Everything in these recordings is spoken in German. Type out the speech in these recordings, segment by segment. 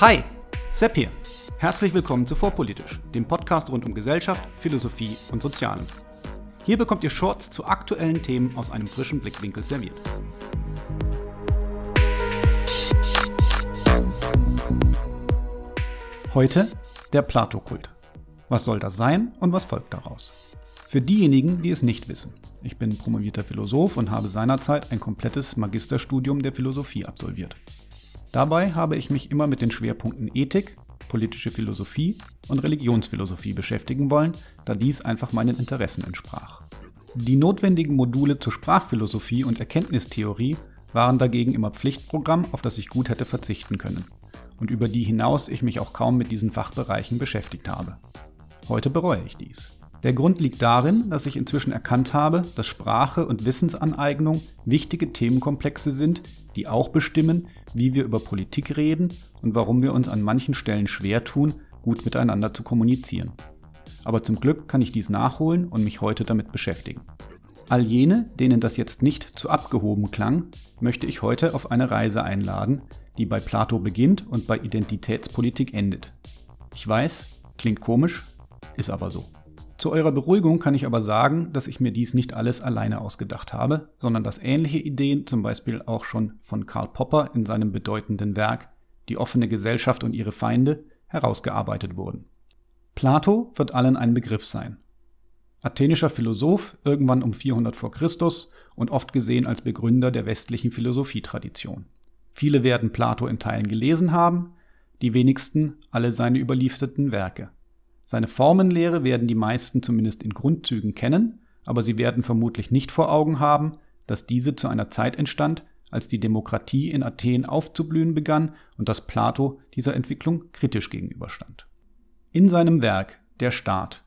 Hi, Sepp hier. Herzlich willkommen zu Vorpolitisch, dem Podcast rund um Gesellschaft, Philosophie und Sozialen. Hier bekommt ihr Shorts zu aktuellen Themen aus einem frischen Blickwinkel serviert. Heute der Plato-Kult. Was soll das sein und was folgt daraus? Für diejenigen, die es nicht wissen. Ich bin promovierter Philosoph und habe seinerzeit ein komplettes Magisterstudium der Philosophie absolviert. Dabei habe ich mich immer mit den Schwerpunkten Ethik, politische Philosophie und Religionsphilosophie beschäftigen wollen, da dies einfach meinen Interessen entsprach. Die notwendigen Module zur Sprachphilosophie und Erkenntnistheorie waren dagegen immer Pflichtprogramm, auf das ich gut hätte verzichten können und über die hinaus ich mich auch kaum mit diesen Fachbereichen beschäftigt habe. Heute bereue ich dies. Der Grund liegt darin, dass ich inzwischen erkannt habe, dass Sprache und Wissensaneignung wichtige Themenkomplexe sind, die auch bestimmen, wie wir über Politik reden und warum wir uns an manchen Stellen schwer tun, gut miteinander zu kommunizieren. Aber zum Glück kann ich dies nachholen und mich heute damit beschäftigen. All jene, denen das jetzt nicht zu abgehoben klang, möchte ich heute auf eine Reise einladen, die bei Plato beginnt und bei Identitätspolitik endet. Ich weiß, klingt komisch, ist aber so. Zu eurer Beruhigung kann ich aber sagen, dass ich mir dies nicht alles alleine ausgedacht habe, sondern dass ähnliche Ideen zum Beispiel auch schon von Karl Popper in seinem bedeutenden Werk Die offene Gesellschaft und ihre Feinde herausgearbeitet wurden. Plato wird allen ein Begriff sein. Athenischer Philosoph, irgendwann um 400 v. Chr. und oft gesehen als Begründer der westlichen Philosophietradition. Viele werden Plato in Teilen gelesen haben, die wenigsten alle seine überlieferten Werke. Seine Formenlehre werden die meisten zumindest in Grundzügen kennen, aber sie werden vermutlich nicht vor Augen haben, dass diese zu einer Zeit entstand, als die Demokratie in Athen aufzublühen begann und dass Plato dieser Entwicklung kritisch gegenüberstand. In seinem Werk Der Staat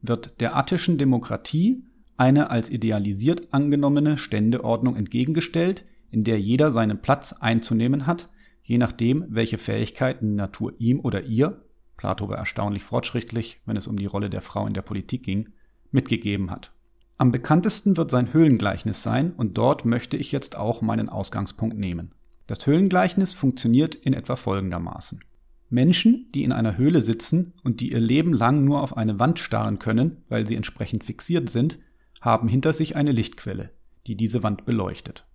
wird der attischen Demokratie eine als idealisiert angenommene Ständeordnung entgegengestellt, in der jeder seinen Platz einzunehmen hat, je nachdem, welche Fähigkeiten die Natur ihm oder ihr Plato war erstaunlich fortschrittlich, wenn es um die Rolle der Frau in der Politik ging, mitgegeben hat. Am bekanntesten wird sein Höhlengleichnis sein und dort möchte ich jetzt auch meinen Ausgangspunkt nehmen. Das Höhlengleichnis funktioniert in etwa folgendermaßen. Menschen, die in einer Höhle sitzen und die ihr Leben lang nur auf eine Wand starren können, weil sie entsprechend fixiert sind, haben hinter sich eine Lichtquelle, die diese Wand beleuchtet.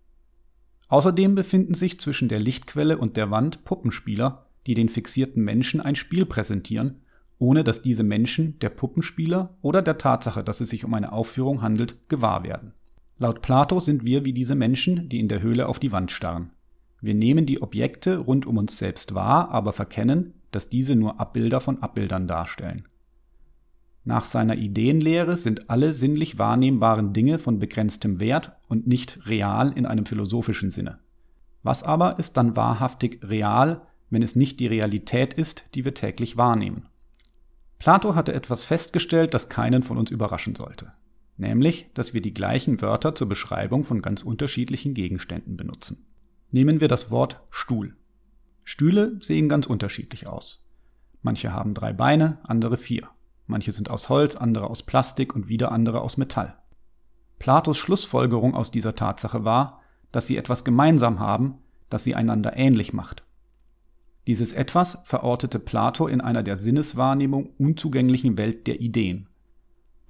Außerdem befinden sich zwischen der Lichtquelle und der Wand Puppenspieler, die den fixierten Menschen ein Spiel präsentieren, ohne dass diese Menschen der Puppenspieler oder der Tatsache, dass es sich um eine Aufführung handelt, gewahr werden. Laut Plato sind wir wie diese Menschen, die in der Höhle auf die Wand starren. Wir nehmen die Objekte rund um uns selbst wahr, aber verkennen, dass diese nur Abbilder von Abbildern darstellen. Nach seiner Ideenlehre sind alle sinnlich wahrnehmbaren Dinge von begrenztem Wert und nicht real in einem philosophischen Sinne. Was aber ist dann wahrhaftig real, wenn es nicht die Realität ist, die wir täglich wahrnehmen. Plato hatte etwas festgestellt, das keinen von uns überraschen sollte, nämlich, dass wir die gleichen Wörter zur Beschreibung von ganz unterschiedlichen Gegenständen benutzen. Nehmen wir das Wort Stuhl. Stühle sehen ganz unterschiedlich aus. Manche haben drei Beine, andere vier. Manche sind aus Holz, andere aus Plastik und wieder andere aus Metall. Platos Schlussfolgerung aus dieser Tatsache war, dass sie etwas gemeinsam haben, das sie einander ähnlich macht. Dieses Etwas verortete Plato in einer der Sinneswahrnehmung unzugänglichen Welt der Ideen.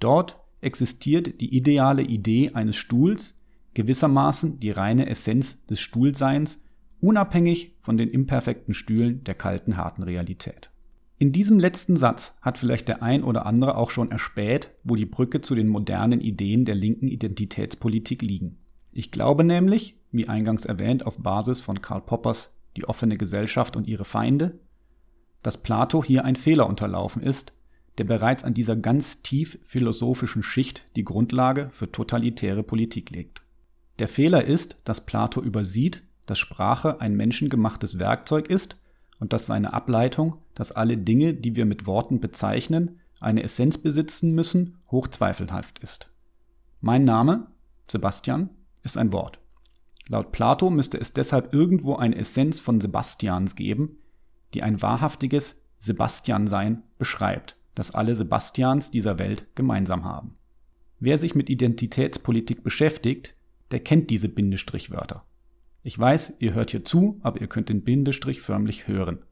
Dort existiert die ideale Idee eines Stuhls, gewissermaßen die reine Essenz des Stuhlseins, unabhängig von den imperfekten Stühlen der kalten, harten Realität. In diesem letzten Satz hat vielleicht der ein oder andere auch schon erspäht, wo die Brücke zu den modernen Ideen der linken Identitätspolitik liegen. Ich glaube nämlich, wie eingangs erwähnt, auf Basis von Karl Poppers die offene Gesellschaft und ihre Feinde, dass Plato hier ein Fehler unterlaufen ist, der bereits an dieser ganz tief philosophischen Schicht die Grundlage für totalitäre Politik legt. Der Fehler ist, dass Plato übersieht, dass Sprache ein menschengemachtes Werkzeug ist und dass seine Ableitung, dass alle Dinge, die wir mit Worten bezeichnen, eine Essenz besitzen müssen, hochzweifelhaft ist. Mein Name, Sebastian, ist ein Wort. Laut Plato müsste es deshalb irgendwo eine Essenz von Sebastians geben, die ein wahrhaftiges Sebastiansein beschreibt, das alle Sebastians dieser Welt gemeinsam haben. Wer sich mit Identitätspolitik beschäftigt, der kennt diese Bindestrichwörter. Ich weiß, ihr hört hier zu, aber ihr könnt den Bindestrich förmlich hören.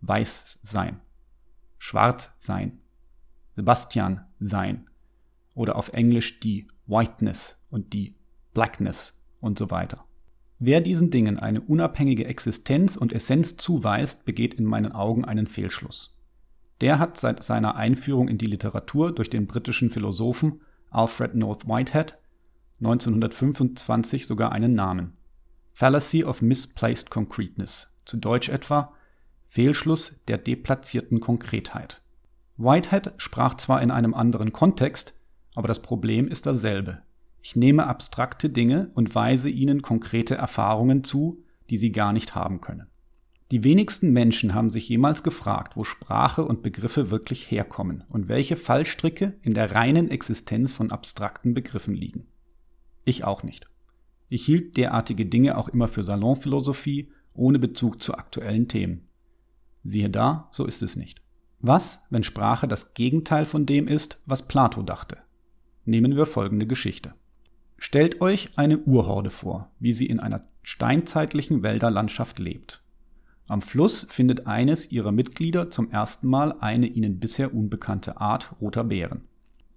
weiß sein, schwarz sein, Sebastian sein oder auf Englisch die Whiteness und die Blackness und so weiter. Wer diesen Dingen eine unabhängige Existenz und Essenz zuweist, begeht in meinen Augen einen Fehlschluss. Der hat seit seiner Einführung in die Literatur durch den britischen Philosophen Alfred North Whitehead 1925 sogar einen Namen. Fallacy of Misplaced Concreteness, zu Deutsch etwa Fehlschluss der deplatzierten Konkretheit. Whitehead sprach zwar in einem anderen Kontext, aber das Problem ist dasselbe. Ich nehme abstrakte Dinge und weise ihnen konkrete Erfahrungen zu, die sie gar nicht haben können. Die wenigsten Menschen haben sich jemals gefragt, wo Sprache und Begriffe wirklich herkommen und welche Fallstricke in der reinen Existenz von abstrakten Begriffen liegen. Ich auch nicht. Ich hielt derartige Dinge auch immer für Salonphilosophie ohne Bezug zu aktuellen Themen. Siehe da, so ist es nicht. Was, wenn Sprache das Gegenteil von dem ist, was Plato dachte? Nehmen wir folgende Geschichte. Stellt euch eine Urhorde vor, wie sie in einer steinzeitlichen Wälderlandschaft lebt. Am Fluss findet eines ihrer Mitglieder zum ersten Mal eine ihnen bisher unbekannte Art roter Beeren.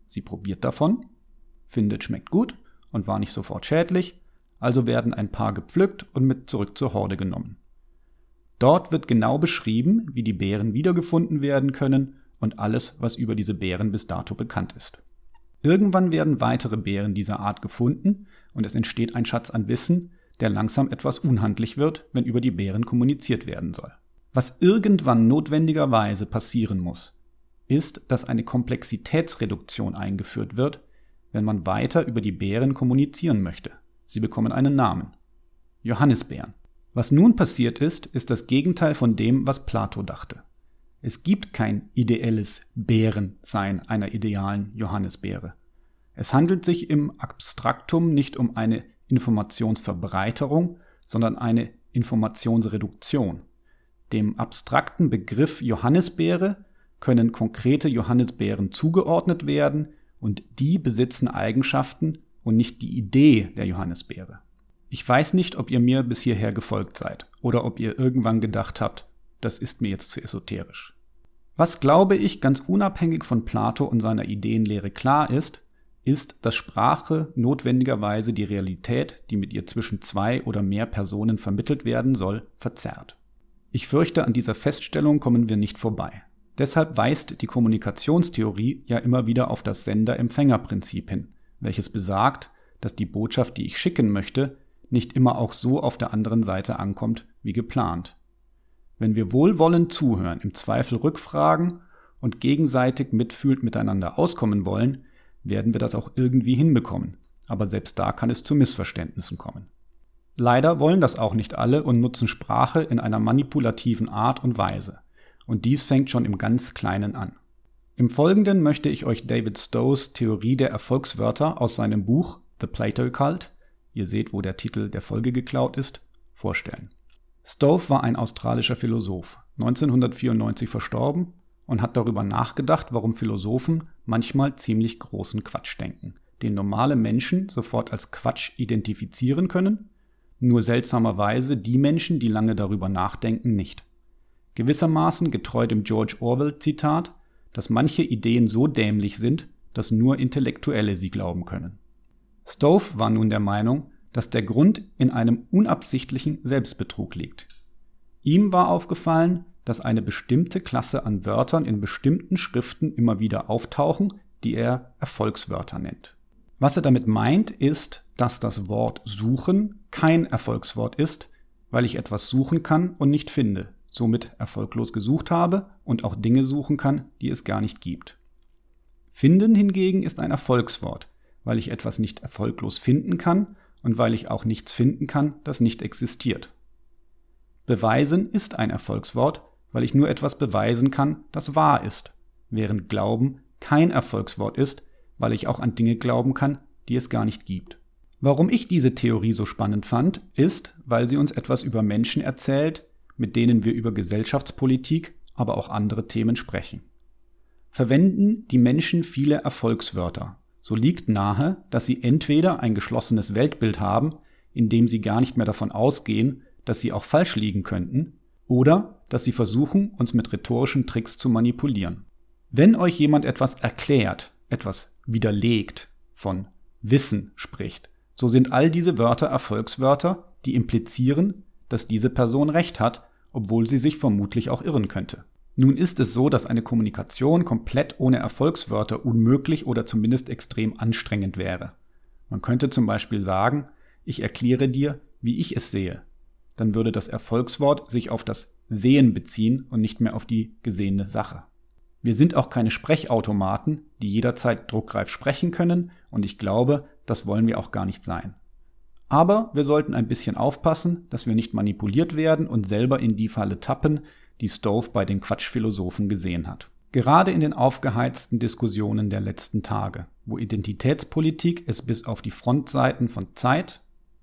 Sie probiert davon, findet schmeckt gut und war nicht sofort schädlich, also werden ein paar gepflückt und mit zurück zur Horde genommen. Dort wird genau beschrieben, wie die Beeren wiedergefunden werden können und alles, was über diese Beeren bis dato bekannt ist. Irgendwann werden weitere Beeren dieser Art gefunden und es entsteht ein Schatz an Wissen, der langsam etwas unhandlich wird, wenn über die Beeren kommuniziert werden soll. Was irgendwann notwendigerweise passieren muss, ist, dass eine Komplexitätsreduktion eingeführt wird, wenn man weiter über die Beeren kommunizieren möchte. Sie bekommen einen Namen. Johannisbeeren. Was nun passiert ist, ist das Gegenteil von dem, was Plato dachte. Es gibt kein ideelles Bärensein einer idealen Johannisbeere. Es handelt sich im Abstraktum nicht um eine Informationsverbreiterung, sondern eine Informationsreduktion. Dem abstrakten Begriff Johannisbeere können konkrete Johannisbeeren zugeordnet werden und die besitzen Eigenschaften und nicht die Idee der Johannisbeere. Ich weiß nicht, ob ihr mir bis hierher gefolgt seid oder ob ihr irgendwann gedacht habt, das ist mir jetzt zu esoterisch. Was glaube ich ganz unabhängig von Plato und seiner Ideenlehre klar ist, ist, dass Sprache notwendigerweise die Realität, die mit ihr zwischen zwei oder mehr Personen vermittelt werden soll, verzerrt. Ich fürchte, an dieser Feststellung kommen wir nicht vorbei. Deshalb weist die Kommunikationstheorie ja immer wieder auf das Sender-Empfänger-Prinzip hin, welches besagt, dass die Botschaft, die ich schicken möchte, nicht immer auch so auf der anderen Seite ankommt wie geplant. Wenn wir wohlwollend zuhören, im Zweifel rückfragen und gegenseitig mitfühlend miteinander auskommen wollen, werden wir das auch irgendwie hinbekommen. Aber selbst da kann es zu Missverständnissen kommen. Leider wollen das auch nicht alle und nutzen Sprache in einer manipulativen Art und Weise. Und dies fängt schon im ganz Kleinen an. Im Folgenden möchte ich euch David Stowes Theorie der Erfolgswörter aus seinem Buch The Plato Cult, ihr seht, wo der Titel der Folge geklaut ist, vorstellen. Stowe war ein australischer Philosoph, 1994 verstorben und hat darüber nachgedacht, warum Philosophen manchmal ziemlich großen Quatsch denken, den normale Menschen sofort als Quatsch identifizieren können, nur seltsamerweise die Menschen, die lange darüber nachdenken, nicht. Gewissermaßen getreu dem George Orwell Zitat, dass manche Ideen so dämlich sind, dass nur Intellektuelle sie glauben können. Stowe war nun der Meinung, dass der Grund in einem unabsichtlichen Selbstbetrug liegt. Ihm war aufgefallen, dass eine bestimmte Klasse an Wörtern in bestimmten Schriften immer wieder auftauchen, die er Erfolgswörter nennt. Was er damit meint, ist, dass das Wort suchen kein Erfolgswort ist, weil ich etwas suchen kann und nicht finde, somit erfolglos gesucht habe und auch Dinge suchen kann, die es gar nicht gibt. Finden hingegen ist ein Erfolgswort, weil ich etwas nicht erfolglos finden kann und weil ich auch nichts finden kann, das nicht existiert. Beweisen ist ein Erfolgswort, weil ich nur etwas beweisen kann, das wahr ist, während Glauben kein Erfolgswort ist, weil ich auch an Dinge glauben kann, die es gar nicht gibt. Warum ich diese Theorie so spannend fand, ist, weil sie uns etwas über Menschen erzählt, mit denen wir über Gesellschaftspolitik, aber auch andere Themen sprechen. Verwenden die Menschen viele Erfolgswörter, so liegt nahe, dass sie entweder ein geschlossenes Weltbild haben, in dem sie gar nicht mehr davon ausgehen, dass sie auch falsch liegen könnten, Oder dass sie versuchen, uns mit rhetorischen Tricks zu manipulieren. Wenn euch jemand etwas erklärt, etwas widerlegt, von Wissen spricht, so sind all diese Wörter Erfolgswörter, die implizieren, dass diese Person recht hat, obwohl sie sich vermutlich auch irren könnte. Nun ist es so, dass eine Kommunikation komplett ohne Erfolgswörter unmöglich oder zumindest extrem anstrengend wäre. Man könnte zum Beispiel sagen, ich erkläre dir, wie ich es sehe. Dann würde das Erfolgswort sich auf das Sehen beziehen und nicht mehr auf die gesehene Sache. Wir sind auch keine Sprechautomaten, die jederzeit druckreif sprechen können, und ich glaube, das wollen wir auch gar nicht sein. Aber wir sollten ein bisschen aufpassen, dass wir nicht manipuliert werden und selber in die Falle tappen, die Stove bei den Quatschphilosophen gesehen hat. Gerade in den aufgeheizten Diskussionen der letzten Tage, wo Identitätspolitik es bis auf die Frontseiten von Zeit,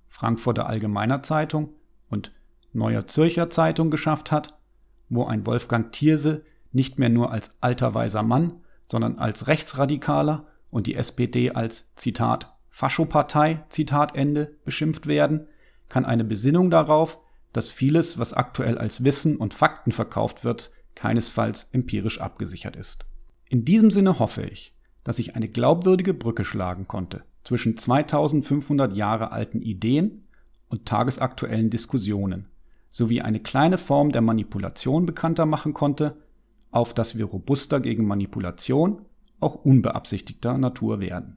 Frankfurter Allgemeiner Zeitung und Neuer Zürcher Zeitung geschafft hat, wo ein Wolfgang Thierse nicht mehr nur als alter weiser Mann, sondern als Rechtsradikaler und die SPD als Zitat Faschopartei, Zitat Ende, beschimpft werden, kann eine Besinnung darauf, dass vieles, was aktuell als Wissen und Fakten verkauft wird, keinesfalls empirisch abgesichert ist. In diesem Sinne hoffe ich, dass ich eine glaubwürdige Brücke schlagen konnte zwischen 2500 Jahre alten Ideen und tagesaktuellen Diskussionen, sowie eine kleine Form der Manipulation bekannter machen konnte, auf dass wir robuster gegen Manipulation, auch unbeabsichtigter Natur werden.